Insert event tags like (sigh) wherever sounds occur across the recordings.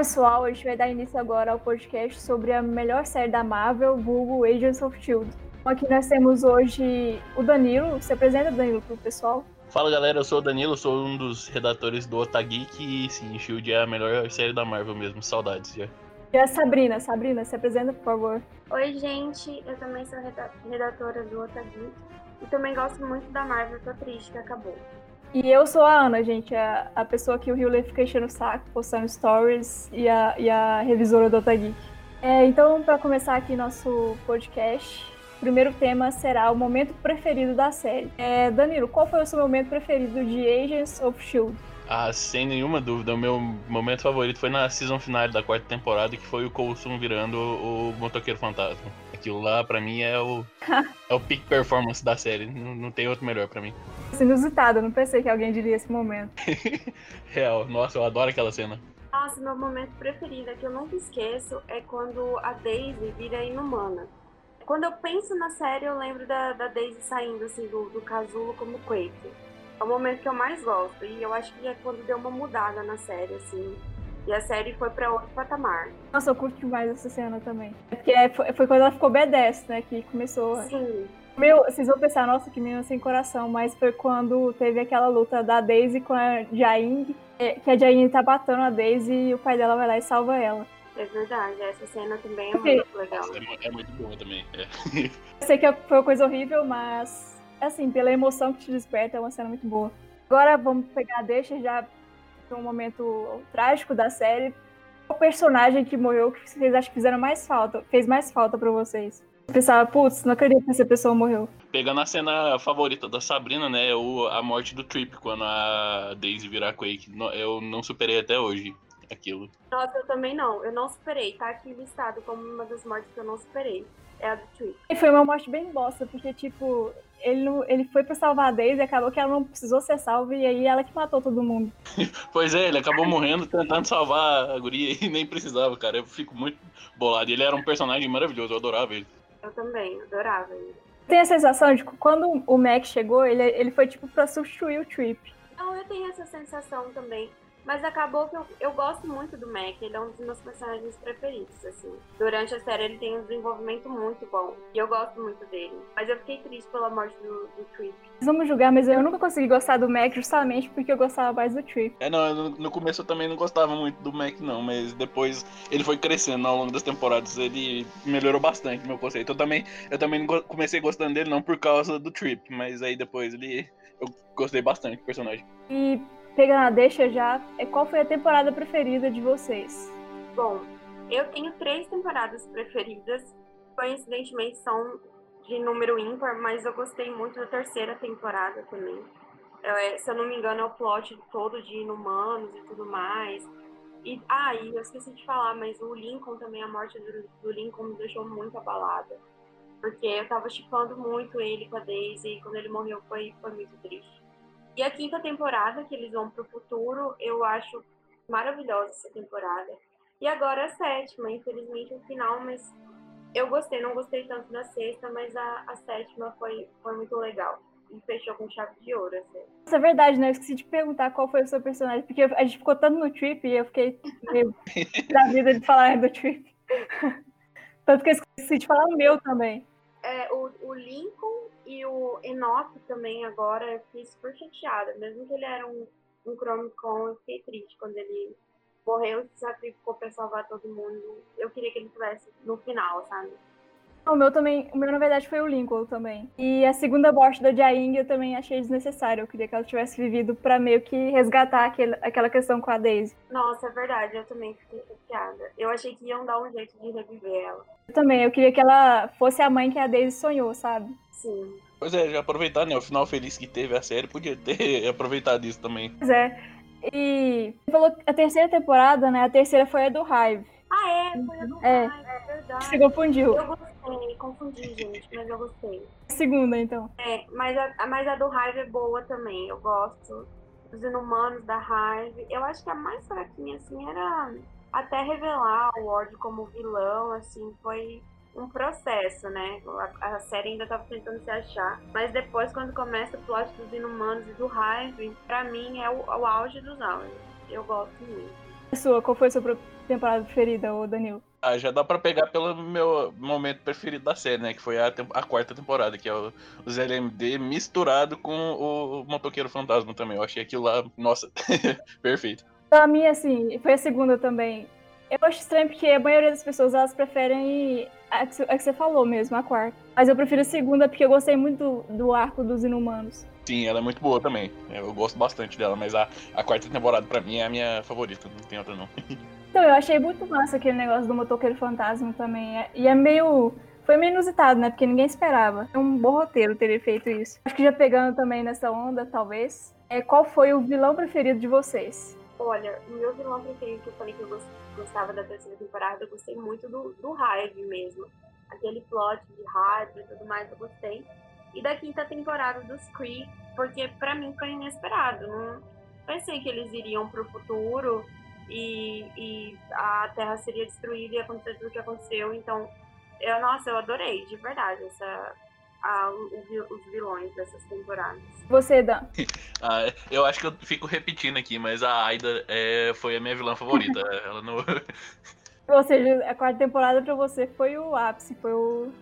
Olá pessoal, a gente vai dar início agora ao podcast sobre a melhor série da Marvel, vulgo Agents of S.H.I.E.L.D. Aqui nós temos hoje o Danilo, se apresenta Danilo pro pessoal. Fala galera, eu sou o Danilo, sou um dos redatores do Otageek e sim, S.H.I.E.L.D. é a melhor série da Marvel mesmo, saudades já. E a Sabrina, Sabrina, se apresenta por favor. Oi gente, eu também sou redatora do Otageek e também gosto muito da Marvel, tô triste que acabou. E eu sou a Ana, gente, a, a pessoa que o Hewlett fica enchendo o saco, postando stories e a, e a revisora do Otageek. É, então, para começar aqui nosso podcast, o primeiro tema será o momento preferido da série. É, Danilo, qual foi o seu momento preferido de Agents of S.H.I.E.L.D.? Ah, sem nenhuma dúvida, o meu momento favorito foi na season final da quarta temporada, que foi o Coulson virando o, o motoqueiro fantasma. Aquilo lá, pra mim, é o, é o peak performance da série. Não, não tem outro melhor pra mim. Inusitado, não pensei que alguém diria esse momento. (laughs) Real, nossa, eu adoro aquela cena. Nossa, meu momento preferido, que eu nunca esqueço, é quando a Daisy vira inumana. Quando eu penso na série, eu lembro da, da Daisy saindo assim do, do casulo como Quake. É o momento que eu mais gosto. E eu acho que é quando deu uma mudada na série, assim. E a série foi pra outro patamar. Nossa, eu curto demais essa cena também. É porque é, foi, foi quando ela ficou B10, né? Que começou. Sim. Meu, vocês vão pensar, nossa, que menina sem coração, mas foi quando teve aquela luta da Daisy com a Jaing, é, que a Jaing tá batendo a Daisy e o pai dela vai lá e salva ela. É verdade, essa cena também é muito legal. É, é muito boa também. É. (laughs) Eu sei que foi uma coisa horrível, mas assim, pela emoção que te desperta, é uma cena muito boa. Agora vamos pegar deixa já um momento trágico da série. O personagem que morreu que vocês acham que fizeram mais falta, fez mais falta para vocês? Pensava, putz, não acredito que essa pessoa morreu. Pegando a cena favorita da Sabrina, né? O, a morte do Trip, quando a Daisy virar Quake. Eu não superei até hoje aquilo. Nossa, eu também não. Eu não superei. Tá aqui listado como uma das mortes que eu não superei. É a do Trip. E foi uma morte bem bosta, porque, tipo, ele, não, ele foi pra salvar a Daisy e acabou que ela não precisou ser salva e aí ela que matou todo mundo. (laughs) pois é, ele acabou morrendo tentando salvar a guria e nem precisava, cara. Eu fico muito bolado. Ele era um personagem maravilhoso, eu adorava ele. Eu também, adorava ele. Tem a sensação de que quando o Mac chegou, ele, ele foi tipo pra substituir o Trip. Não, eu tenho essa sensação também. Mas acabou que eu, eu gosto muito do Mac, ele é um dos meus personagens preferidos, assim. Durante a série ele tem um desenvolvimento muito bom. E eu gosto muito dele. Mas eu fiquei triste pela morte do, do Trip. Vamos julgar, mas eu nunca consegui gostar do Mac justamente porque eu gostava mais do Trip. É, não, no, no começo eu também não gostava muito do Mac, não, mas depois ele foi crescendo ao longo das temporadas, ele melhorou bastante meu conceito. Eu também, eu também comecei gostando dele não por causa do Trip, mas aí depois ele. Eu gostei bastante do personagem. E pegando a deixa já, é qual foi a temporada preferida de vocês? Bom, eu tenho três temporadas preferidas. Coincidentemente são de número ímpar, mas eu gostei muito da terceira temporada também. É, se eu não me engano, é o plot todo de inumanos e tudo mais. E, ah, e eu esqueci de falar, mas o Lincoln também, a morte do, do Lincoln me deixou muito abalada. Porque eu tava chipando muito ele com a Daisy e quando ele morreu foi, foi muito triste. E a quinta temporada, que eles vão pro futuro, eu acho maravilhosa essa temporada. E agora a sétima, infelizmente o final, mas eu gostei, não gostei tanto da sexta, mas a, a sétima foi, foi muito legal. E fechou com chave de ouro, assim. Isso é verdade, né? Eu esqueci de perguntar qual foi o seu personagem, porque a gente ficou tanto no Trip e eu fiquei meio (laughs) da vida de falar do Trip. (laughs) tanto que eu esqueci de falar o meu também. É, o, o Lincoln e o Enoch também agora eu fiquei super chateada. Mesmo que ele era um, um Chromicon, eu fiquei triste quando ele morreu e se sacrificou pra salvar todo mundo. Eu queria que ele estivesse no final, sabe? O meu também, o meu na verdade foi o Lincoln também. E a segunda morte da Jaing eu também achei desnecessário. Eu queria que ela tivesse vivido para meio que resgatar aquele, aquela questão com a Daisy. Nossa, é verdade, eu também fiquei chateada. Eu achei que iam dar um jeito de reviver ela. Eu também, eu queria que ela fosse a mãe que a Daisy sonhou, sabe? Sim. Pois é, já aproveitar, né? O final feliz que teve a série, podia ter (laughs) aproveitado isso também. Pois é. E falou a terceira temporada, né? A terceira foi a do Hive. Ah, é? Foi a do é. Hive, é verdade. Você confundiu. Eu gostei, confundi, gente, mas eu gostei. Segunda, então. É, mas a, mas a do Hive é boa também, eu gosto. Os inumanos da Hive. Eu acho que a mais fraquinha, assim, era até revelar o Ward como vilão, assim, foi um processo, né? A, a série ainda tava tentando se achar. Mas depois, quando começa o plot dos Inumanos e do Hive, pra mim é o, o auge dos auges. Eu gosto muito. Sua, qual foi a sua temporada preferida, ô Danilo? Ah, já dá pra pegar pelo meu momento preferido da série, né? Que foi a, a quarta temporada, que é o, os LMD misturado com o, o Motoqueiro Fantasma também. Eu achei aquilo lá, nossa, (laughs) perfeito. Pra mim, assim, foi a segunda também. Eu acho estranho porque a maioria das pessoas elas preferem a que, a que você falou mesmo, a quarta. Mas eu prefiro a segunda porque eu gostei muito do, do arco dos inumanos. Sim, ela é muito boa também. Eu gosto bastante dela, mas a, a quarta temporada pra mim é a minha favorita, não tem outra não. (laughs) Então, eu achei muito massa aquele negócio do motoqueiro fantasma também. É, e é meio. Foi meio inusitado, né? Porque ninguém esperava. É um bom roteiro ter feito isso. Acho que já pegando também nessa onda, talvez. É, qual foi o vilão preferido de vocês? Olha, o meu vilão preferido que eu falei que eu gostava da terceira temporada, eu gostei muito do, do Hyde mesmo. Aquele plot de Hyde e tudo mais, eu gostei. E da quinta temporada dos Kree, porque para mim foi inesperado. Não pensei que eles iriam pro futuro e, e a Terra seria destruída e acontecer tudo o que aconteceu. Então, eu, nossa, eu adorei, de verdade, essa, a, os vilões dessas temporadas. Você, Dan? (laughs) ah, eu acho que eu fico repetindo aqui, mas a Aida é, foi a minha vilã favorita. (laughs) Ela não. Ou seja, a quarta temporada pra você foi o ápice, foi o.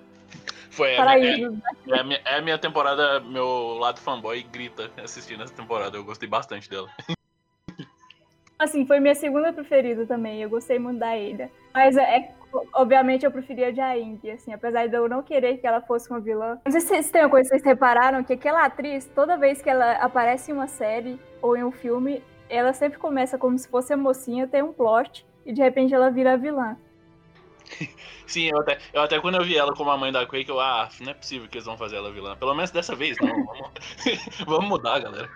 Foi, é, é, é, a minha, é a minha temporada, meu lado fanboy grita assistindo essa temporada. Eu gostei bastante dela. Assim, foi minha segunda preferida também. Eu gostei muito da Ilha. Mas, é, é obviamente, eu preferia de Aang, assim. Apesar de eu não querer que ela fosse uma vilã. Não sei se vocês têm uma coisa que vocês repararam, que aquela atriz, toda vez que ela aparece em uma série ou em um filme, ela sempre começa como se fosse a mocinha, tem um plot, e de repente ela vira a vilã. (laughs) Sim, eu até, eu até quando eu vi ela como a mãe da Quake, eu, ah, não é possível que eles vão fazer ela vilã. Pelo menos dessa vez, não. (laughs) Vamos, (laughs) vamos mudar, galera.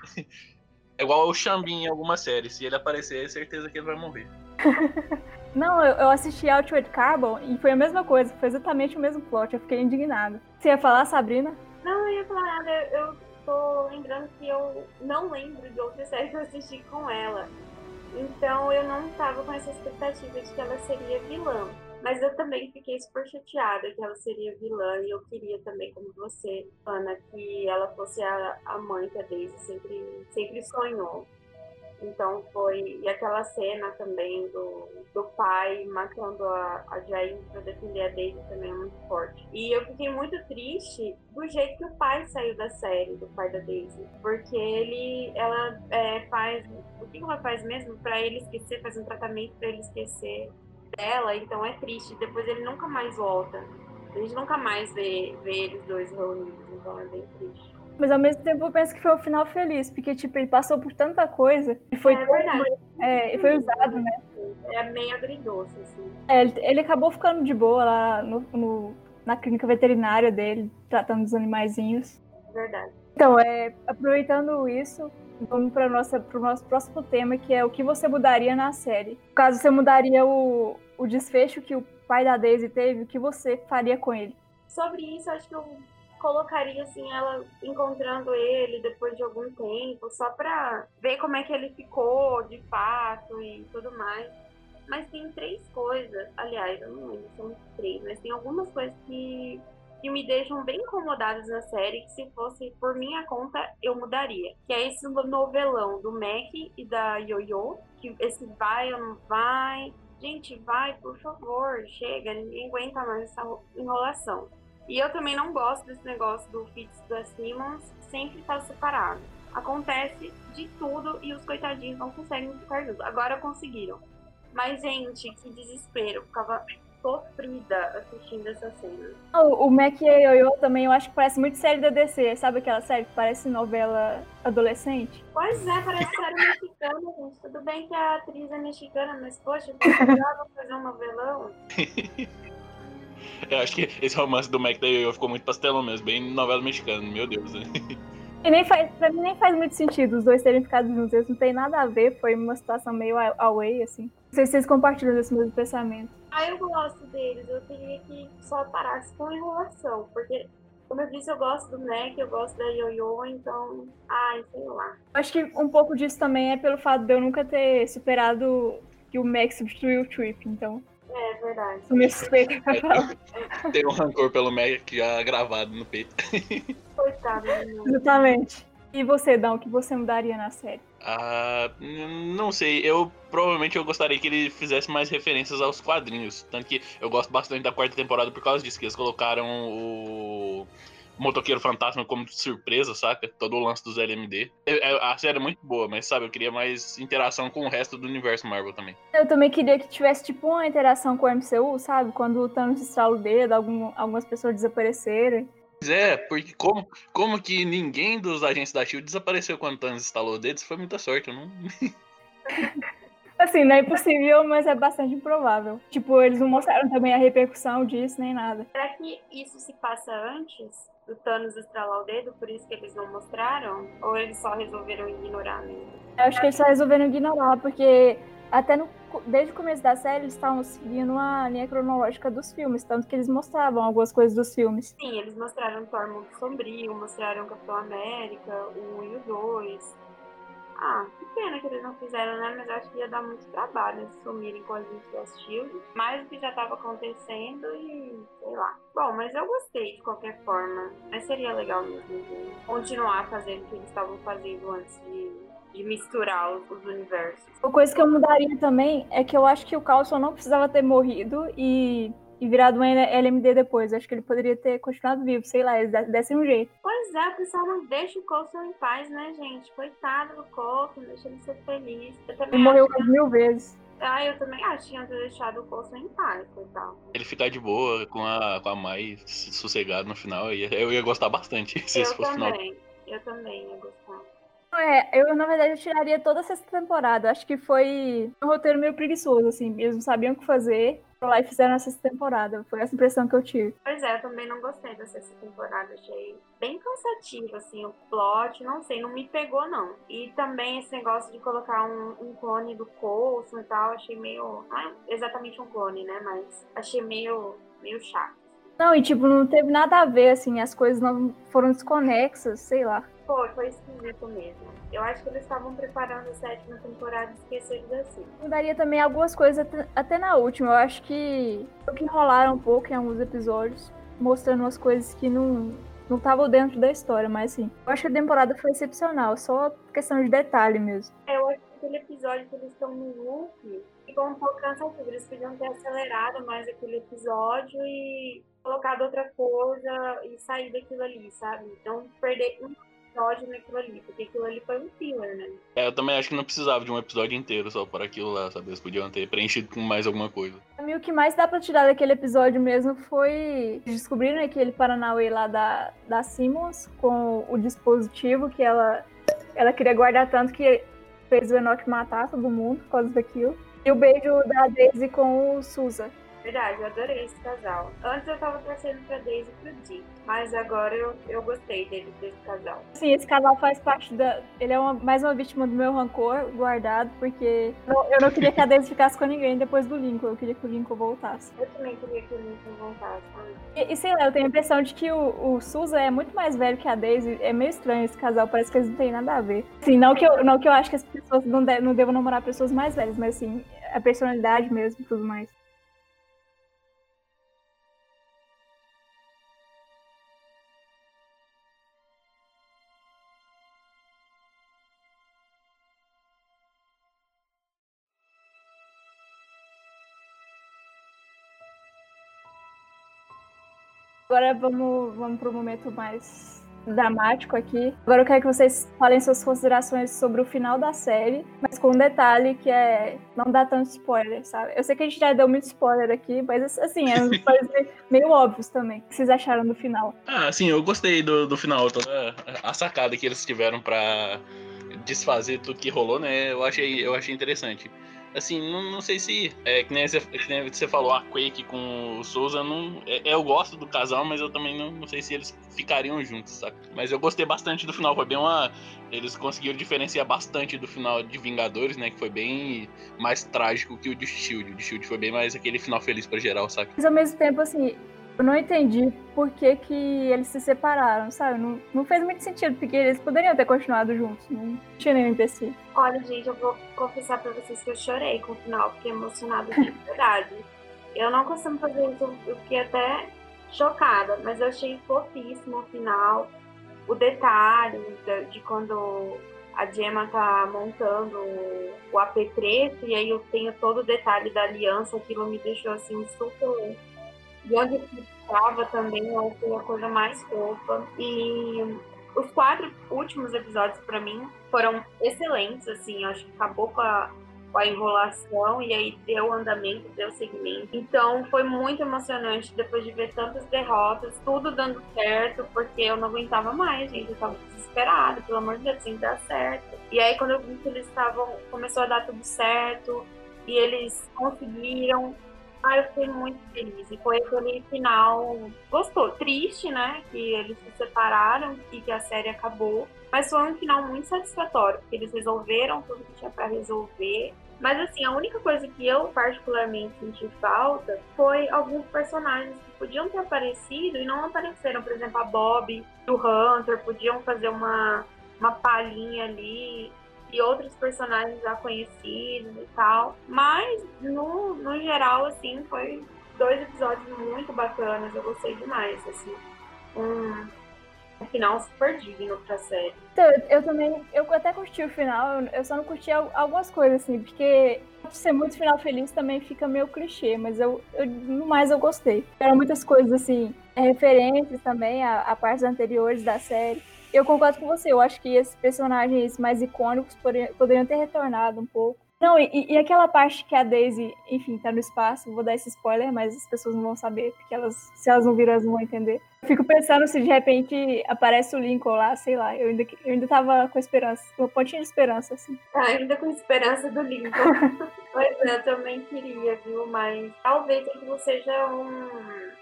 É igual o Xambin em alguma série. Se ele aparecer, é certeza que ele vai morrer. (laughs) Não, eu, assisti Outward Carbon e foi a mesma coisa. Foi exatamente o mesmo plot. Eu fiquei indignada. Você ia falar, Sabrina? Não, eu ia falar nada. Eu tô lembrando que eu não lembro de outra série que eu assisti com ela. Então eu não tava com essa expectativa de que ela seria vilã. Mas eu também fiquei super chateada que ela seria vilã e eu queria também, como você, Ana, que ela fosse a, a mãe que a Daisy sempre, sempre sonhou. Então foi. E aquela cena também do, do pai matando a, a Jair para defender a Daisy também é muito forte. E eu fiquei muito triste do jeito que o pai saiu da série, do pai da Daisy. Porque ele. Ela é, faz. O que ela faz mesmo? para ele esquecer, faz um tratamento para ele esquecer dela, então é triste. Depois ele nunca mais volta. A gente nunca mais vê, vê eles dois reunidos, então é bem triste. Mas ao mesmo tempo eu penso que foi um final feliz, porque tipo, ele passou por tanta coisa e foi, é verdade. É, foi usado, né? É meio agridoce, assim. É, ele, ele, acabou ficando de boa lá no, no, na clínica veterinária dele, tratando dos animaizinhos. Verdade. Então, é, aproveitando isso, vamos para o nosso próximo tema, que é o que você mudaria na série. Caso você mudaria o, o desfecho que o pai da Daisy teve, o que você faria com ele? Sobre isso, acho que eu colocaria assim ela encontrando ele depois de algum tempo, só para ver como é que ele ficou de fato e tudo mais. Mas tem três coisas, aliás, eu não lembro, são três, mas tem algumas coisas que que me deixam bem incomodadas na série, que se fosse por minha conta, eu mudaria. Que é esse novelão do Mac e da Yoyo, que esse vai ou não vai. Gente, vai, por favor, chega, ninguém aguenta mais essa enrolação. E eu também não gosto desse negócio do Fitz da Simmons sempre estar tá separado. Acontece de tudo e os coitadinhos não conseguem ficar juntos. Agora conseguiram. Mas, gente, que desespero. Ficava sofrida assistindo essa cena. O, o Mac e a Yoyo também, eu acho que parece muito série da DC. Sabe aquela série que parece novela adolescente? Pois é, parece série mexicana, gente. Tudo bem que a atriz é mexicana, mas poxa, precisava fazer um novelão. (laughs) eu acho que esse romance do Mac e da Yoyo ficou muito pastelão mesmo, bem novela mexicana, meu Deus. E nem faz, pra mim nem faz muito sentido os dois terem ficado juntos. Eles não tem nada a ver, foi uma situação meio away, assim. Não sei se vocês compartilham desse mesmo pensamento. Ah, eu gosto deles. Eu queria que só parasse com enrolação. Porque, como eu disse, eu gosto do Mac, eu gosto da Yoyo, então. Ai, sei lá. Acho que um pouco disso também é pelo fato de eu nunca ter superado que o Mac substituiu o Trip, então. É verdade. Meio suspeita pra falar. Tem um rancor pelo Mac já gravado no peito. Coitado, Exatamente. E você, Dão, o que você mudaria na série? Ah, não sei. Eu provavelmente eu gostaria que ele fizesse mais referências aos quadrinhos. Tanto que eu gosto bastante da quarta temporada por causa disso, que eles colocaram o Motoqueiro Fantasma como surpresa, saca? Todo o lance dos LMD. A série é muito boa, mas sabe, eu queria mais interação com o resto do universo Marvel também. Eu também queria que tivesse, tipo, uma interação com o MCU, sabe? Quando o Thanos estrala o dedo, algum, algumas pessoas desaparecerem. Pois é, porque como, como que ninguém dos agentes da SHIELD desapareceu quando o Thanos instalou o dedo, isso foi muita sorte, eu não... (laughs) Assim, não é impossível, mas é bastante improvável. Tipo, eles não mostraram também a repercussão disso, nem nada. Será que isso se passa antes? Do Thanos estralar o dedo, por isso que eles não mostraram? Ou eles só resolveram ignorar mesmo? Eu acho que eles só resolveram ignorar, porque até no, desde o começo da série eles estavam seguindo a linha cronológica dos filmes, tanto que eles mostravam algumas coisas dos filmes. Sim, eles mostraram Thor muito sombrio, mostraram Capitão América, o 1 e o 2. Ah, que pena que eles não fizeram, né? Mas acho que ia dar muito trabalho eles sumirem com a gente do Shield. Mais do que já estava acontecendo e sei lá. Bom, mas eu gostei de qualquer forma. Mas seria legal mesmo continuar fazendo o que eles estavam fazendo antes de, de misturar os, os, universos. Uma coisa que eu mudaria também é que eu acho que o Carlson não precisava ter morrido e e virado um LMD depois. Acho que ele poderia ter continuado vivo, sei lá, eles dessem um jeito. Pois é, o pessoal não deixa o Coulson em paz, né, gente? Coitado do Coulson, deixa ele ser feliz. ele morreu que... mil vezes. Ah, eu também acho que tinha deixado o Coulson em paz, coitado. Ele ficar de boa com a, com a Mai sossegado no final, eu ia, gostar bastante (laughs) se eu esse fosse também. final. Eu também ia gostar. É, eu na verdade eu tiraria toda essa temporada. Acho que foi um roteiro meio preguiçoso, assim. Eles não sabiam o que fazer lá e fizeram essa temporada. Foi essa impressão que eu tive. Pois é, eu também não gostei dessa temporada. Achei bem cansativo, assim, o plot. Não sei, não me pegou, não. E também esse negócio de colocar um, um clone do Coulson e tal, achei meio. Não é exatamente um clone, né? Mas achei meio, meio chato. Não, e tipo, não teve nada a ver, assim, as coisas não foram desconexas, sei lá. Foi, foi esquisito mesmo. Eu acho que eles estavam preparando a sétima temporada e esqueceram assim. Mudaria também algumas coisas até, na última. Eu acho que, que enrolaram um pouco em alguns episódios, mostrando umas coisas que não não estavam dentro da história, mas sim. Eu acho que a temporada foi excepcional, só questão de detalhe mesmo. Eu acho que aquele episódio que eles estão no loop ficou um pouco cansativo. Eles podiam ter acelerado mais aquele episódio e colocado outra coisa e sair daquilo ali, sabe? Então perder um episódio naquilo ali, porque aquilo ali foi um filler, né? É, eu também acho que não precisava de um episódio inteiro só para aquilo lá, sabe? Eles podiam ter preenchido com mais alguma coisa. Pra mim, o que mais dá pra tirar daquele episódio mesmo foi descobrir né, aquele Paranauê lá da, da Simmons com o dispositivo que ela, ela queria guardar tanto que fez o Enoch matar todo mundo por causa daquilo. E o beijo da Daisy com o Susa. Verdade, eu adorei esse casal. Antes eu tava torcendo pra Daisy e pro Dick, mas agora eu, eu gostei dele, desse casal. Sim, esse casal faz parte da. Ele é uma, mais uma vítima do meu rancor guardado, porque eu não queria que a Daisy ficasse com ninguém depois do Lincoln. Eu queria que o Lincoln voltasse. Eu também queria que o Lincoln voltasse. E, e sei lá, eu tenho a impressão de que o, o Susan é muito mais velho que a Daisy. É meio estranho esse casal, parece que eles não têm nada a ver. Sim, não que eu, não que eu acho que as pessoas não, de, não devam namorar pessoas mais velhas, mas assim, a personalidade mesmo e tudo mais. Agora vamos, vamos para o momento mais dramático aqui. Agora eu quero que vocês falem suas considerações sobre o final da série, mas com um detalhe que é não dar tanto spoiler, sabe? Eu sei que a gente já deu muito spoiler aqui, mas assim, é (laughs) uns spoilers meio óbvios também. O que vocês acharam do final? Ah, sim, eu gostei do, do final, toda a sacada que eles tiveram para desfazer tudo que rolou, né? Eu achei, eu achei interessante assim, não, não sei se. É, que, nem você, que nem você falou, a Quake com o Souza, não, é, eu gosto do casal, mas eu também não, não sei se eles ficariam juntos, sabe? Mas eu gostei bastante do final, foi bem uma. Eles conseguiram diferenciar bastante do final de Vingadores, né? Que foi bem mais trágico que o de Shield. O de Shield foi bem mais aquele final feliz pra geral, sabe? Mas ao mesmo tempo, assim, eu não entendi por que, que eles se separaram, sabe? Não, não fez muito sentido, porque eles poderiam ter continuado juntos, não tinha nenhum empecilho. Olha, gente, eu vou confessar pra vocês que eu chorei com o final, fiquei emocionada de (laughs) verdade. Eu não costumo fazer isso, eu fiquei até chocada, mas eu achei fofíssimo o final. o detalhe de, de quando a Gemma tá montando o AP preto e aí eu tenho todo o detalhe da aliança, aquilo me deixou assim super. E onde estava também, achei a coisa mais fofa. E os quatro últimos episódios para mim foram excelentes, assim, acho que acabou com a com a enrolação e aí deu andamento, deu segmento. Então foi muito emocionante depois de ver tantas derrotas, tudo dando certo, porque eu não aguentava mais, gente. Eu tava desesperada, pelo amor de Deus, tem que dar certo. E aí quando eu vi que eles estavam, começou a dar tudo certo e eles conseguiram. Ah, eu fiquei muito feliz. E foi aquele final gostou, triste, né? Que eles se separaram e que a série acabou. Mas foi um final muito satisfatório, porque eles resolveram tudo que tinha para resolver. Mas assim, a única coisa que eu particularmente senti falta foi alguns personagens que podiam ter aparecido e não apareceram. Por exemplo, a Bob e o Hunter podiam fazer uma, uma palhinha ali e outros personagens já conhecidos e tal. Mas, no, no geral, assim, foi dois episódios muito bacanas. Eu gostei demais, assim. Um, um final super digno pra série. Então, eu também, eu até curti o final, eu só não curti algumas coisas, assim, porque ser muito final feliz também fica meio clichê, mas eu, eu no mais eu gostei. Eram muitas coisas, assim, referências também a, a partes anteriores da série. Eu concordo com você, eu acho que esses personagens mais icônicos poderiam, ter retornado um pouco. Não, e, e, aquela parte que a Daisy, enfim, tá no espaço, vou dar esse spoiler, mas as pessoas não vão saber, porque elas, se elas não viram, elas não vão entender. Eu fico pensando se de repente aparece o Lincoln lá, sei lá, eu ainda, eu ainda tava com esperança, uma pontinha de esperança, assim. Ah, ainda com esperança do Lincoln. (laughs) pois é, eu também queria, viu, mas talvez aquilo seja um,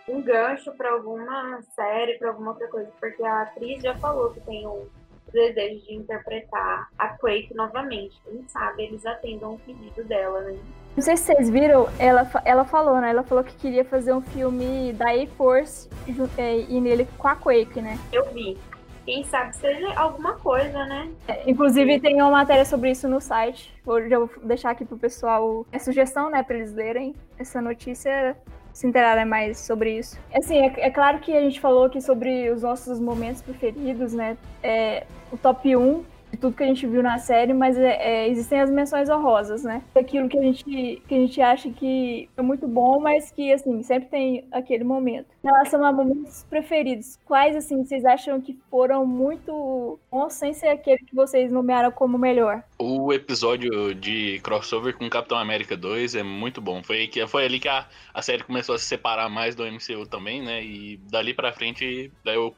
um gancho para alguma série, para alguma outra coisa, porque a atriz já falou que tem um desejo de interpretar a Quake novamente. Quem sabe eles atendam o pedido dela, né? Não sei se vocês viram, ela, ela falou, né? Ela falou que queria fazer um filme da A-Force é, e nele com a Quake, né? Eu vi. Quem sabe seja alguma coisa, né? É, inclusive tem uma matéria sobre isso no site. Vou, já vou deixar aqui pro pessoal a sugestão, né, para eles lerem essa notícia se interarem mais sobre isso. Assim, é, é, claro que a gente falou aqui sobre os nossos momentos preferidos, né? É, o top 1 de tudo que a gente viu na série, mas é, é, existem as menções honrosas, né? Aquilo que a gente que a gente acha que é muito bom, mas que assim sempre tem aquele momento. Em relação a momentos preferidos, quais assim vocês acham que foram muito bons sem ser aquele que vocês nomearam como melhor? O episódio de crossover com Capitão América 2 é muito bom. Foi, que, foi ali que a, a série começou a se separar mais do MCU também, né? E dali pra frente eu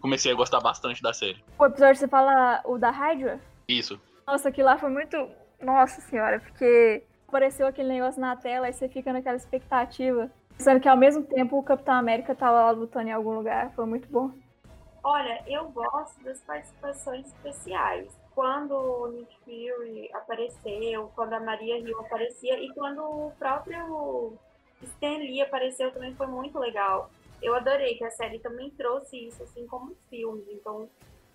comecei a gostar bastante da série. O episódio você fala o da Hydra? Isso. Nossa, aquilo lá foi muito. Nossa senhora, porque apareceu aquele negócio na tela e você fica naquela expectativa. Pensando que ao mesmo tempo o Capitão América tava lá lutando em algum lugar. Foi muito bom. Olha, eu gosto das participações especiais. Quando o Nick Fury apareceu, quando a Maria Hill aparecia e quando o próprio Stan Lee apareceu também foi muito legal. Eu adorei que a série também trouxe isso, assim, como filmes. Então,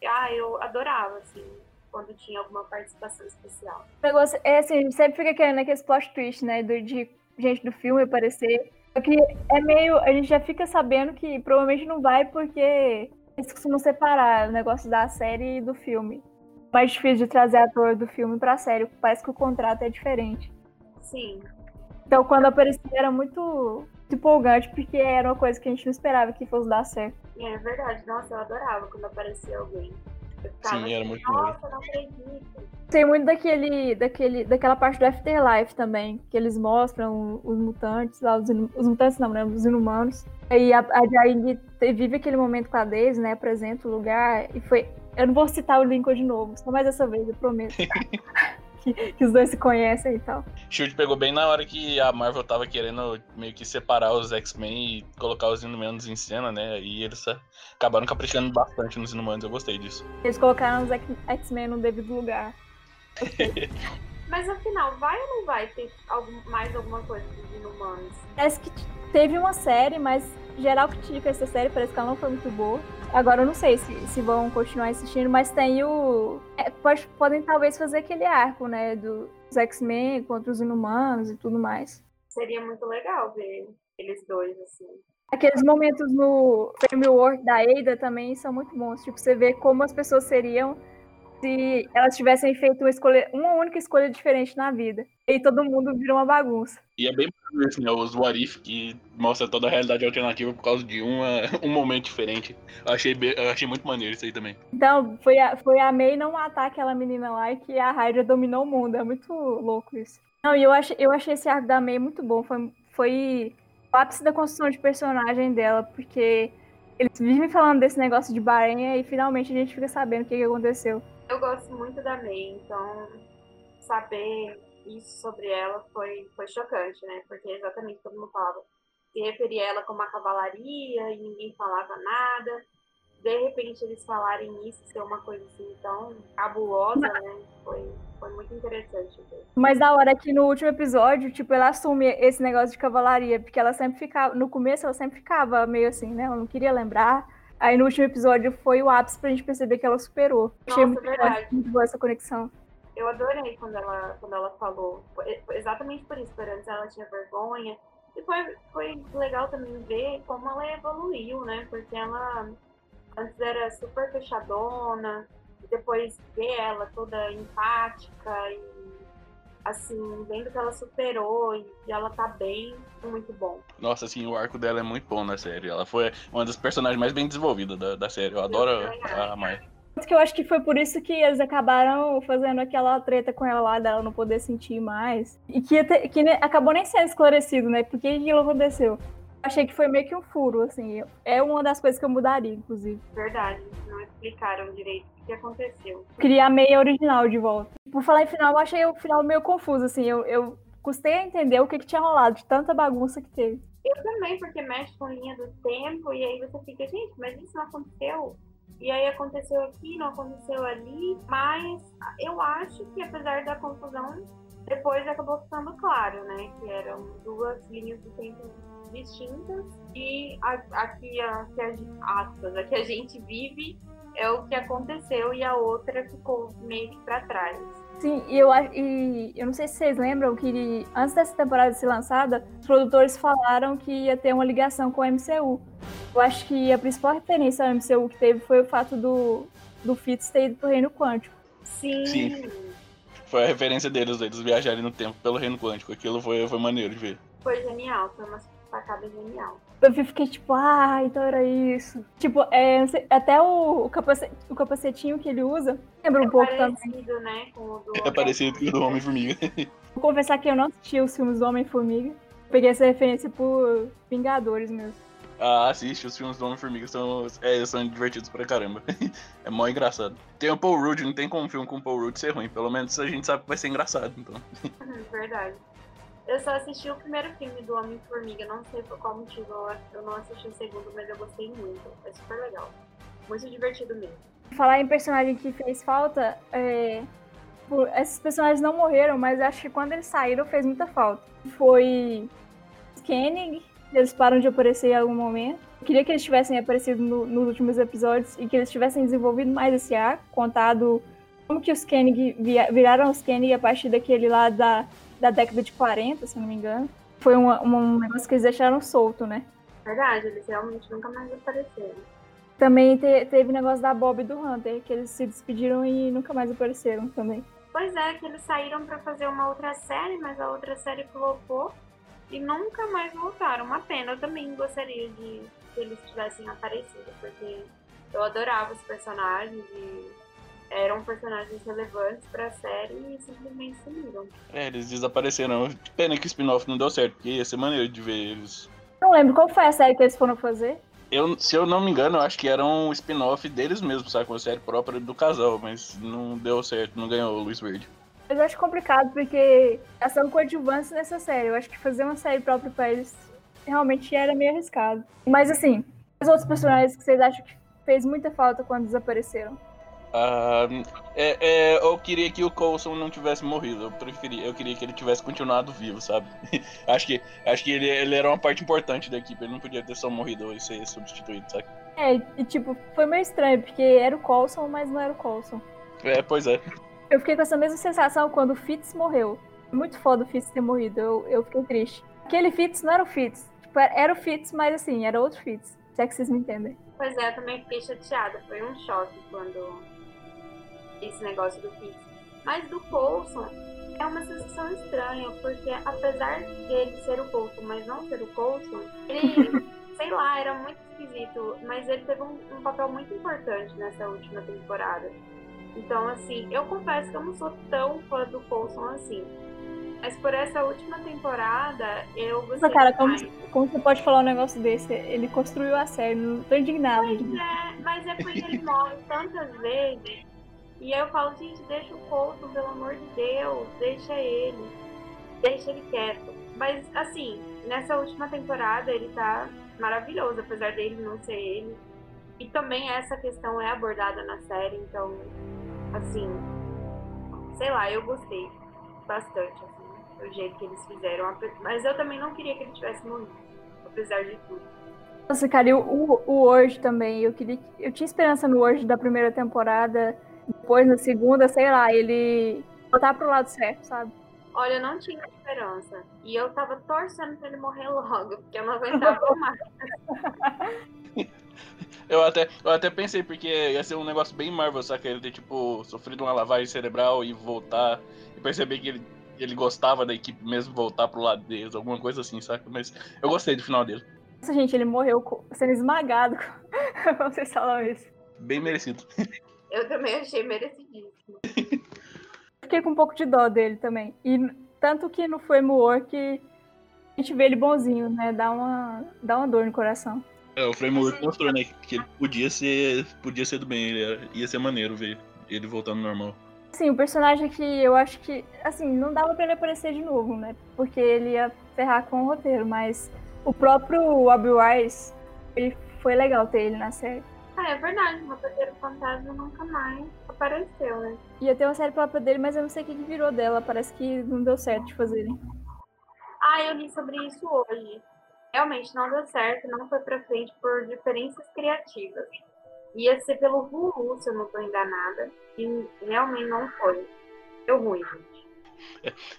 ah, eu adorava, assim, quando tinha alguma participação especial. O negócio é assim, sempre fica querendo aquele plot twist, né? Do, de gente do filme aparecer. Só que é meio. A gente já fica sabendo que provavelmente não vai, porque eles costumam separar o negócio da série e do filme. Mais difícil de trazer ator do filme pra série. Parece que o contrato é diferente. Sim. Então quando aparecia era muito empolgante, porque era uma coisa que a gente não esperava que fosse dar certo. É verdade. Nossa, eu adorava quando aparecia alguém. Sim, era muito Nossa, não acredito. Tem muito daquele, daquele, daquela parte do Afterlife também, que eles mostram os mutantes, lá, os, os mutantes não, né? Os inumanos. E a, a Jaine vive aquele momento com a Daisy, né? Apresenta o lugar. E foi. Eu não vou citar o Lincoln de novo, só mais dessa vez, eu prometo. (laughs) que, que, os dois se conhecem e tal. Shield pegou bem na hora que a Marvel tava querendo meio que separar os X-Men e colocar os Inumanos em cena, né? E eles acabaram caprichando bastante nos Inumanos, eu gostei disso. Eles colocaram os X-Men no devido lugar. (laughs) Mas afinal, vai ou não vai ter algum, mais alguma coisa dos Inumanos? Parece que teve uma série, mas geral critica essa série, parece que ela não foi muito boa. Agora eu não sei se, se vão continuar assistindo, mas tem o. É, pode, podem talvez fazer aquele arco, né? Dos X-Men contra os inumanos e tudo mais. Seria muito legal ver eles dois, assim. Aqueles momentos no framework da Ada também são muito bons. Tipo, você vê como as pessoas seriam se elas tivessem feito uma escolha, uma única escolha diferente na vida. E todo mundo vira uma bagunça. E é bem isso, né? Os What If, que mostra toda a realidade alternativa por causa de uma, (laughs) um momento diferente. Eu achei, eu achei muito maneiro isso aí também. Então, foi a, foi a May não matar aquela menina lá e que a Hydra dominou o mundo. É muito louco isso. Não, e eu achei, eu achei esse arco da May muito bom. Foi, foi o ápice da construção de personagem dela, porque eles vivem falando desse negócio de Barenha e finalmente a gente fica sabendo o que, que aconteceu. Eu gosto muito da May, então saber isso sobre ela foi, foi chocante, né? Porque exatamente todo mundo falava. Se referia a ela como a cavalaria e ninguém falava nada. De repente eles falarem isso ser uma coisa assim tão cabulosa, né? Foi, foi muito interessante. Ver. Mas da hora que no último episódio, tipo, ela assume esse negócio de cavalaria, porque ela sempre ficava. No começo ela sempre ficava meio assim, né? Ela não queria lembrar Aí no último episódio foi o ápice pra gente perceber que ela superou. Nossa, Achei muito, verdade. muito boa essa conexão. Eu adorei quando ela, quando ela falou. Exatamente por isso, por antes ela tinha vergonha. E foi, foi legal também ver como ela evoluiu, né? Porque ela antes era super fechadona, depois ver ela toda empática e assim, vendo que ela superou e ela tá bem, muito bom. Nossa, assim, o arco dela é muito bom na série. Ela foi uma das personagens mais bem desenvolvidas da, da série. Eu adoro a Mai. Que eu acho que foi por isso que eles acabaram fazendo aquela treta com ela lá, dela não poder sentir mais. E que, que acabou nem sendo esclarecido, né? Por que aquilo aconteceu. Achei que foi meio que um furo, assim. É uma das coisas que eu mudaria, inclusive. Verdade, não explicaram direito o que aconteceu. Queria a meia original de volta. Por falar em final, eu achei o final meio confuso, assim. Eu, eu custei a entender o que, que tinha rolado, de tanta bagunça que teve. Eu também, porque mexe com linha do tempo, e aí você fica, gente, mas isso não aconteceu? E aí aconteceu aqui, não aconteceu ali, mas eu acho que apesar da confusão, depois acabou ficando claro, né? Que eram duas linhas do tempo distintas e aqui a, a, aspas, a que a gente vive é o que aconteceu e a outra ficou meio que para trás. Sim, e eu, e eu não sei se vocês lembram que antes dessa temporada ser lançada, os produtores falaram que ia ter uma ligação com o MCU. Eu acho que a principal referência ao MCU que teve foi o fato do, do Fitz ter ido pro Reino Quântico. Sim. Sim. Foi a referência deles, eles viajarem no tempo pelo Reino Quântico. Aquilo foi, foi maneiro de ver. Foi genial, foi uma sacada genial. Eu fiquei tipo, ah, então era isso. Tipo, é, até o, o, capacete, o capacetinho que ele usa lembra um é pouco também. Né, com o do é parecido com o do Homem-Formiga. (laughs) Vou confessar que eu não assisti os filmes do Homem-Formiga. Peguei essa referência por Vingadores mesmo. Ah, assiste, os filmes do Homem-Formiga são, é, são divertidos pra caramba. (laughs) é mó engraçado. Tem o Paul Rudd, não tem como um filme com o Paul Rudd ser ruim. Pelo menos a gente sabe que vai ser engraçado, então. (laughs) Verdade. Eu só assisti o primeiro filme do Homem-Formiga, não sei por qual motivo eu não assisti o segundo, mas eu gostei muito. É super legal. Muito divertido mesmo. Falar em personagem que fez falta, é... esses personagens não morreram, mas acho que quando eles saíram fez muita falta. Foi Kenning, eles param de aparecer em algum momento. Eu queria que eles tivessem aparecido no, nos últimos episódios e que eles tivessem desenvolvido mais esse ar, contado como que os Kenning viraram os Kenning a partir daquele lá da da década de 40, se não me engano. Foi um, um negócio que eles deixaram solto, né? Verdade, eles realmente nunca mais apareceram. Também te, teve o negócio da Bob e do Hunter, que eles se despediram e nunca mais apareceram também. Pois é, que eles saíram para fazer uma outra série, mas a outra série flopou e nunca mais voltaram. Uma pena, eu também gostaria de que eles tivessem aparecido, porque eu adorava os personagens e eram personagens relevantes pra série e simplesmente sumiram. É, eles desapareceram. Pena que o spin-off não deu certo, porque ia ser maneiro de ver eles. Não lembro qual foi a série que eles foram fazer. Eu, se eu não me engano, eu acho que era um spin-off deles mesmos, sabe? Uma série própria do casal, mas não deu certo, não ganhou o Luiz Verde. Eu acho complicado, porque ação coadjuvância nessa série. Eu acho que fazer uma série própria pra eles realmente era meio arriscado. Mas assim, os outros personagens que vocês acham que fez muita falta quando desapareceram? Uh, é, é, eu queria que o Coulson não tivesse morrido. Eu preferia, eu queria que ele tivesse continuado vivo, sabe? (laughs) acho que, acho que ele, ele era uma parte importante da equipe. Ele não podia ter só morrido e ser substituído, sabe? É, e tipo, foi meio estranho, porque era o Coulson, mas não era o Coulson. É, pois é. Eu fiquei com essa mesma sensação quando o Fitz morreu. Muito foda o Fitz ter morrido. Eu, eu fiquei triste. aquele Fitz não era o Fitz. Tipo, era o Fitz, mas assim, era outro Fitz. Se é que vocês me entendem. Pois é, eu também fiquei chateada. Foi um choque quando esse negócio do Fitz. Mas do Coulson é uma sensação estranha, porque apesar dele ser o Coulson, mas não ser o Coulson, ele, (laughs) sei lá, era muito esquisito. Mas ele teve um, um papel muito importante nessa última temporada. Então, assim, eu confesso que eu não sou tão fã do Coulson assim. Mas por essa última temporada, eu gostei Nossa, cara, como, como, você pode falar um negócio desse? Ele construiu a série, não tô indignado. Pois é, mas é porque ele morre tantas vezes. E aí eu falo, gente, deixa o Coulson, pelo amor de Deus, deixa ele. Deixa ele quieto. Mas, assim, nessa última temporada ele tá maravilhoso, apesar dele não ser ele. E também essa questão é abordada na série, então, assim, sei lá, eu gostei bastante, assim, do jeito que eles fizeram. Mas eu também não queria que ele tivesse morrido, apesar de tudo. Nossa, cara, o, o, Urge também, eu queria. Eu tinha esperança no Urge da primeira temporada, depois na segunda, sei lá, ele voltar pro lado certo, sabe? Olha, eu não tinha esperança. E eu tava torcendo pra ele morrer logo, porque eu não aguentava (laughs) mais. Eu até, eu até pensei, porque ia ser um negócio bem Marvel, saca? Ele ter, tipo, sofrido uma lavagem cerebral e voltar e perceber que ele, ele gostava da equipe mesmo, voltar pro lado deles, alguma coisa assim, saca? Mas eu gostei do final dele. Nossa, gente, ele morreu sendo esmagado. (laughs) Vocês falam isso. Bem merecido. Eu também achei merecidíssimo. Fiquei com um pouco de dó dele também. E tanto que no Framework a gente vê ele bonzinho, né? Dá uma, dá uma dor no coração. É, o Framework mostrou, né? Que ele podia ser, podia ser do bem, ele era, ia ser maneiro ver ele voltando normal. Sim, o personagem que eu acho que, assim, não dava pra ele aparecer de novo, né? Porque ele ia ferrar com o roteiro, mas o próprio Obi Wise foi legal ter ele na série. Ah, é verdade, o roteiro fantasma nunca mais apareceu, né? Ia ter uma série própria dele, mas eu não sei o que virou dela. Parece que não deu certo de fazerem. Ah, eu li sobre isso hoje realmente não deu certo, não foi para frente por diferenças criativas. Ia ser pelo Hulu, se eu não estou enganada, e realmente não foi. Deu ruim, gente.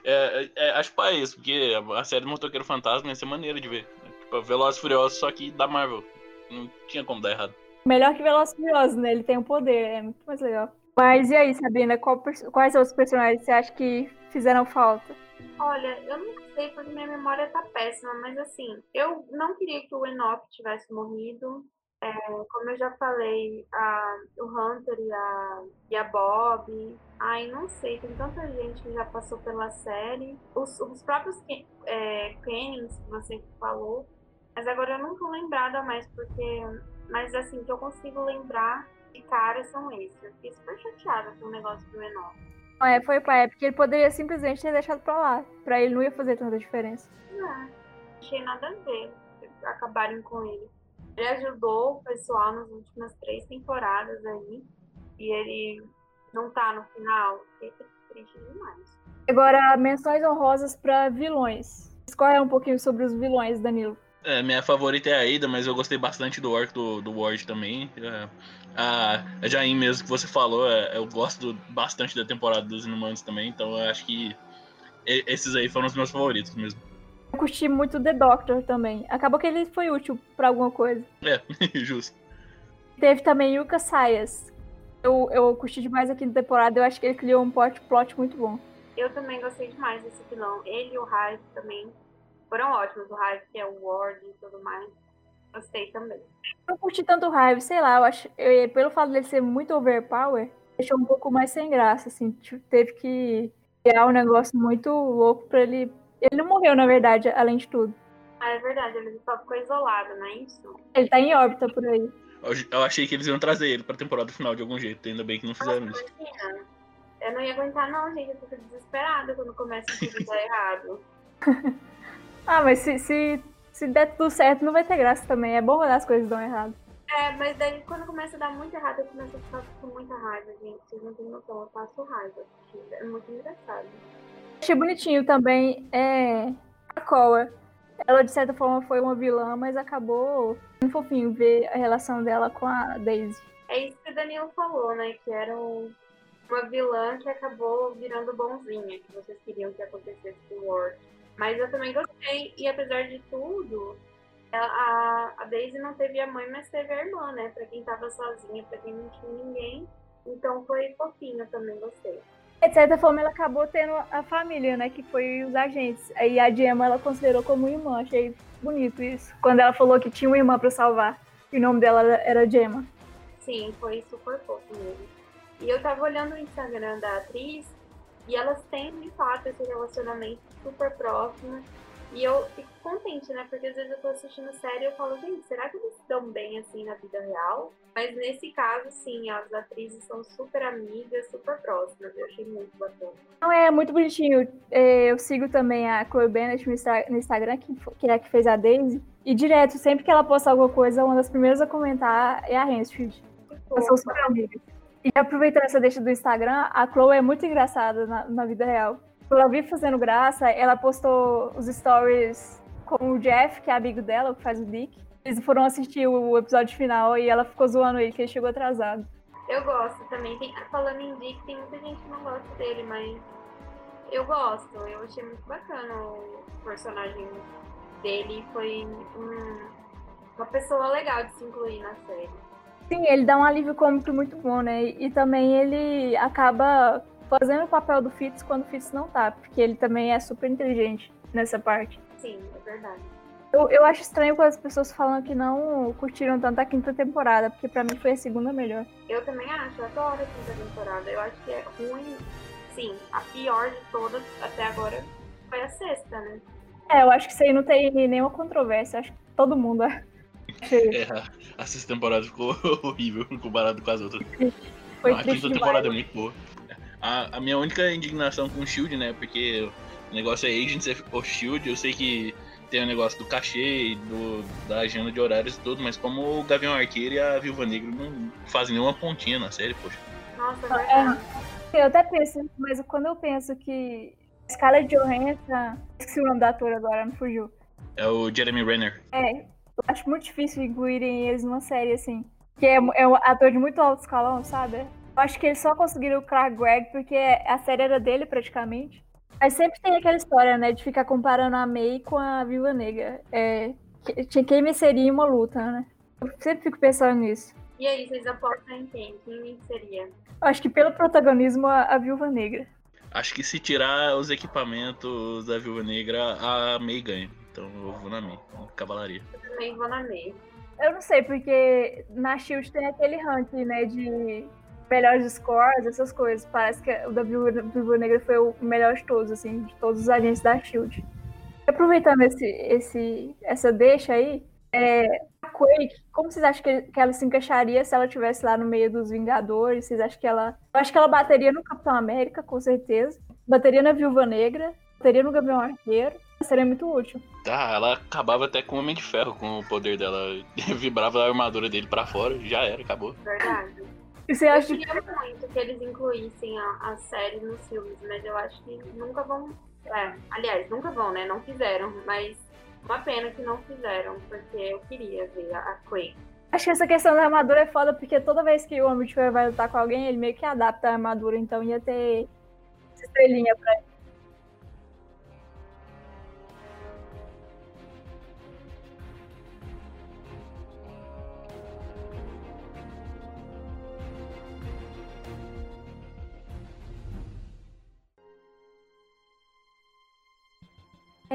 É, é, é, acho que é isso, porque a série do Motoqueiro Fantasma ia ser maneira de ver. Tipo, Velozes Furiosos, só que da Marvel. Não tinha como dar errado. Melhor que Velozes né? Ele tem o um poder, é muito mais legal. Mas e aí, Sabrina, qual, quais outros personagens você acha que fizeram falta? Olha, eu não sei porque minha memória tá péssima, mas assim, eu não queria que o Enoch tivesse morrido. É, como eu já falei, a, o Hunter e a, e a Bob. Ai, não sei, tem tanta gente que já passou pela série. Os, os próprios é, Kennings que você falou. Mas agora eu não tô lembrada mais, porque. Mas assim, que eu consigo lembrar de cara são esses. Eu fiquei super chateada com o negócio do Enoch. É, foi pai, é porque ele poderia simplesmente ter deixado pra lá. Pra ele não ia fazer tanta diferença. Não, achei nada a ver acabarem com ele. Ele ajudou o pessoal nas últimas três temporadas aí. E ele não tá no final. Fiquei triste demais. Agora, menções honrosas pra vilões. Escorre um pouquinho sobre os vilões, Danilo. É, minha favorita é a Ada, mas eu gostei bastante do arco do, do Ward também. É, a, a Jain mesmo que você falou, é, eu gosto bastante da temporada dos Inumanos também, então eu acho que esses aí foram os meus favoritos mesmo. Eu curti muito The Doctor também. Acabou que ele foi útil para alguma coisa. É, (laughs) justo. Teve também Yuka Sayas. Eu, eu curti demais aqui na temporada, eu acho que ele criou um plot, plot muito bom. Eu também gostei demais desse vilão. Ele e o Hive também foram ótimos. O Hive, que é o Ward e tudo mais. Gostei também. Não curti tanto o Hive, sei lá, eu acho. Eu, pelo fato dele ser muito overpower, deixou um pouco mais sem graça, assim. Tipo, teve que criar um negócio muito louco pra ele. Ele não morreu, na verdade, além de tudo. Ah, é verdade, ele só ficou isolado, não é isso? Ele tá em órbita por aí. Eu achei que eles iam trazer ele pra temporada final de algum jeito, ainda bem que não fizeram Nossa, isso. Imagina. Eu não ia aguentar, não, gente. Eu fico desesperada quando começa a tudo dar errado. (laughs) Ah, mas se, se, se der tudo certo, não vai ter graça também. É bom quando as coisas dão errado. É, mas daí quando começa a dar muito errado, eu começo a ficar com muita raiva, gente. Vocês não têm noção, eu passo raiva. É muito engraçado. Achei bonitinho também é, a Koa. Ela, de certa forma, foi uma vilã, mas acabou sendo fofinho ver a relação dela com a Daisy. É isso que o Daniel falou, né? Que era um, uma vilã que acabou virando bonzinha, que vocês queriam que acontecesse com o Ward. Mas eu também gostei. E apesar de tudo, a, a Daisy não teve a mãe, mas teve a irmã, né? Pra quem tava sozinha, pra quem não tinha ninguém. Então foi fofinho também, gostei. De certa forma, ela acabou tendo a família, né? Que foi os agentes. Aí a Gemma, ela considerou como irmã. Achei bonito isso. Quando ela falou que tinha uma irmã pra salvar. E o nome dela era Gemma. Sim, foi super fofo mesmo. E eu tava olhando o Instagram da atriz e elas têm, de fato, esse relacionamento super próximo. E eu fico contente, né? Porque às vezes eu tô assistindo série e eu falo, gente, será que eles estão bem assim na vida real? Mas nesse caso, sim, as atrizes são super amigas, super próximas. Eu achei muito bacana. Não, é muito bonitinho. É, eu sigo também a Chloe Bennett no Instagram, que é a que fez a Daisy. E direto, sempre que ela posta alguma coisa, uma das primeiras a comentar é a Hansfield. Elas são super amigas. E aproveitando essa deixa do Instagram, a Chloe é muito engraçada na, na vida real eu vi fazendo graça, ela postou os stories com o Jeff, que é amigo dela, que faz o Dick. Eles foram assistir o episódio final e ela ficou zoando ele, que ele chegou atrasado. Eu gosto também. Tem, falando em Dick, tem muita gente que não gosta dele, mas eu gosto. Eu achei muito bacana o personagem dele. Foi um, uma pessoa legal de se incluir na série. Sim, ele dá um alívio cômico muito bom, né? E também ele acaba fazendo o papel do Fitz quando o Fitz não tá, porque ele também é super inteligente nessa parte. Sim, é verdade. Eu, eu acho estranho quando as pessoas falam que não curtiram tanto a quinta temporada, porque pra mim foi a segunda melhor. Eu também acho, eu adoro a quinta temporada. Eu acho que é ruim, sim, a pior de todas até agora foi a sexta, né? É, eu acho que isso aí não tem nenhuma controvérsia, acho que todo mundo é. É, a sexta temporada ficou (laughs) horrível comparado com as outras. Foi não, a quinta temporada é muito boa. A, a, minha única indignação com o Shield, né? Porque o negócio é Agents of Shield, eu sei que tem o negócio do cachê, do, da agenda de horários e tudo, mas como o Gavião Arqueiro e a Viúva Negra não fazem nenhuma pontinha na série, poxa. Nossa, é, é eu até penso, mas quando eu penso que Scarlett Johansson, esqueci o nome da ator agora, não fugiu. É o Jeremy Renner. É, eu acho muito difícil incluírem eles numa série assim. Que é, é um ator de muito alto escalão, sabe? Eu acho que eles só conseguiram o Clark Gregg porque a série era dele praticamente. Mas sempre tem aquela história, né, de ficar comparando a May com a Viúva Negra. É, quem venceria uma luta, né? Eu sempre fico pensando nisso. E aí, vocês apostam em quem? Quem? Eu acho que pelo protagonismo, a, a Viúva Negra. Acho que se tirar os equipamentos da Viúva Negra, a May ganha. Então eu vou na May, cavalaria. Eu também vou na May. Eu não sei, porque na Shield tem aquele ranking, né, de melhores scores, essas coisas. Parece que o da Viúva Negra foi o melhor de todos, assim, de todos os agentes da SHIELD. Aproveitando esse, esse, essa deixa aí, é, a Quake, como vocês acham que, que ela se encaixaria se ela estivesse lá no meio dos Vingadores? Vocês acham que ela... Eu acho que ela bateria no Capitão América, com certeza. Bateria na Viúva Negra. Bateria no Gabriel Arqueiro. Seria muito útil. Tá, ela acabava até com o Homem de Ferro, com o poder dela. (laughs) Vibrava a armadura dele para fora, já era, acabou. Verdade. E você acha eu queria muito que eles incluíssem a, a série nos filmes, mas eu acho que nunca vão. É, aliás, nunca vão, né? Não fizeram, mas uma pena que não fizeram, porque eu queria ver a Queen. Acho que essa questão da armadura é foda, porque toda vez que o Homem de Ferro vai lutar com alguém, ele meio que adapta a armadura, então ia ter estrelinha pra ele.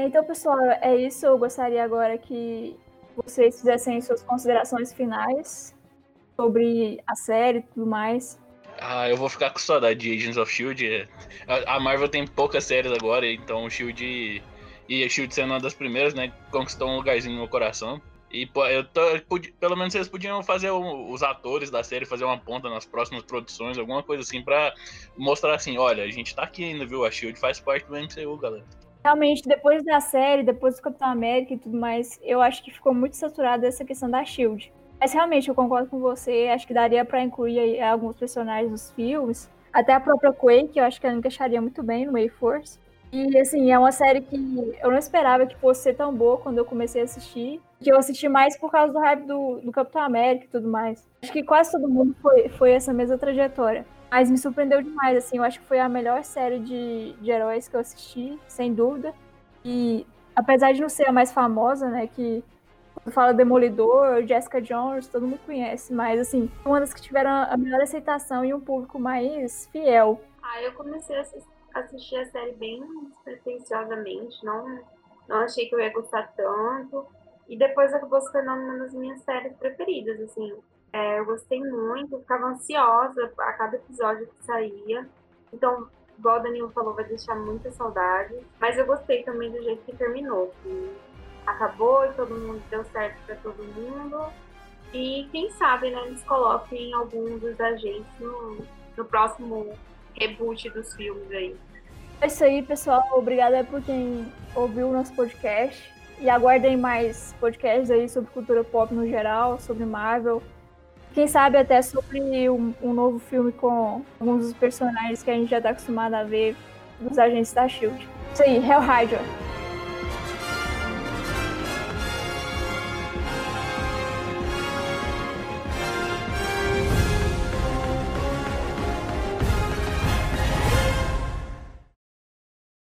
Então, pessoal, é isso. Eu gostaria agora que vocês fizessem suas considerações finais sobre a série e tudo mais. Ah, eu vou ficar com saudade de Agents of Shield. A Marvel tem poucas séries agora, então o Shield e a Shield sendo uma das primeiras, né, conquistou um lugarzinho no meu coração. E eu tô, pelo menos eles podiam fazer os atores da série fazer uma ponta nas próximas produções, alguma coisa assim, pra mostrar assim: olha, a gente tá aqui ainda, viu? A Shield faz parte do MCU, galera realmente, depois da série, depois do Capitão América e tudo mais, eu acho que ficou muito saturada essa questão da Shield. Mas realmente, eu concordo com você, acho que daria para incluir alguns personagens dos filmes. Até a própria Quake, eu acho que ela encaixaria muito bem no May Force. E assim, é uma série que eu não esperava que fosse ser tão boa quando eu comecei a assistir. Que eu assisti mais por causa do hype do, do Capitão América e tudo mais. Acho que quase todo mundo foi, foi essa mesma trajetória. Mas me surpreendeu demais, assim, eu acho que foi a melhor série de, de heróis que eu assisti, sem dúvida. E apesar de não ser a mais famosa, né, que quando fala Demolidor, Jessica Jones, todo mundo conhece, mas assim, uma das que tiveram a melhor aceitação e um público mais fiel. Ah, eu comecei a assistir a série bem despretensiosamente, não, não achei que eu ia gostar tanto. E depois acabou se tornando uma das minhas séries preferidas, assim. É, eu gostei muito, ficava ansiosa a cada episódio que saía. Então, igual o falou, vai deixar muita saudade. Mas eu gostei também do jeito que terminou. Que acabou e todo mundo deu certo para todo mundo. E quem sabe, né, eles coloquem algum dos agentes no, no próximo reboot dos filmes aí. É isso aí, pessoal. Obrigada por quem ouviu o nosso podcast. E aguardem mais podcasts aí sobre cultura pop no geral, sobre Marvel. Quem sabe até sobre um, um novo filme com alguns dos personagens que a gente já está acostumado a ver dos agentes da SHIELD. Isso aí, Hell Hydra.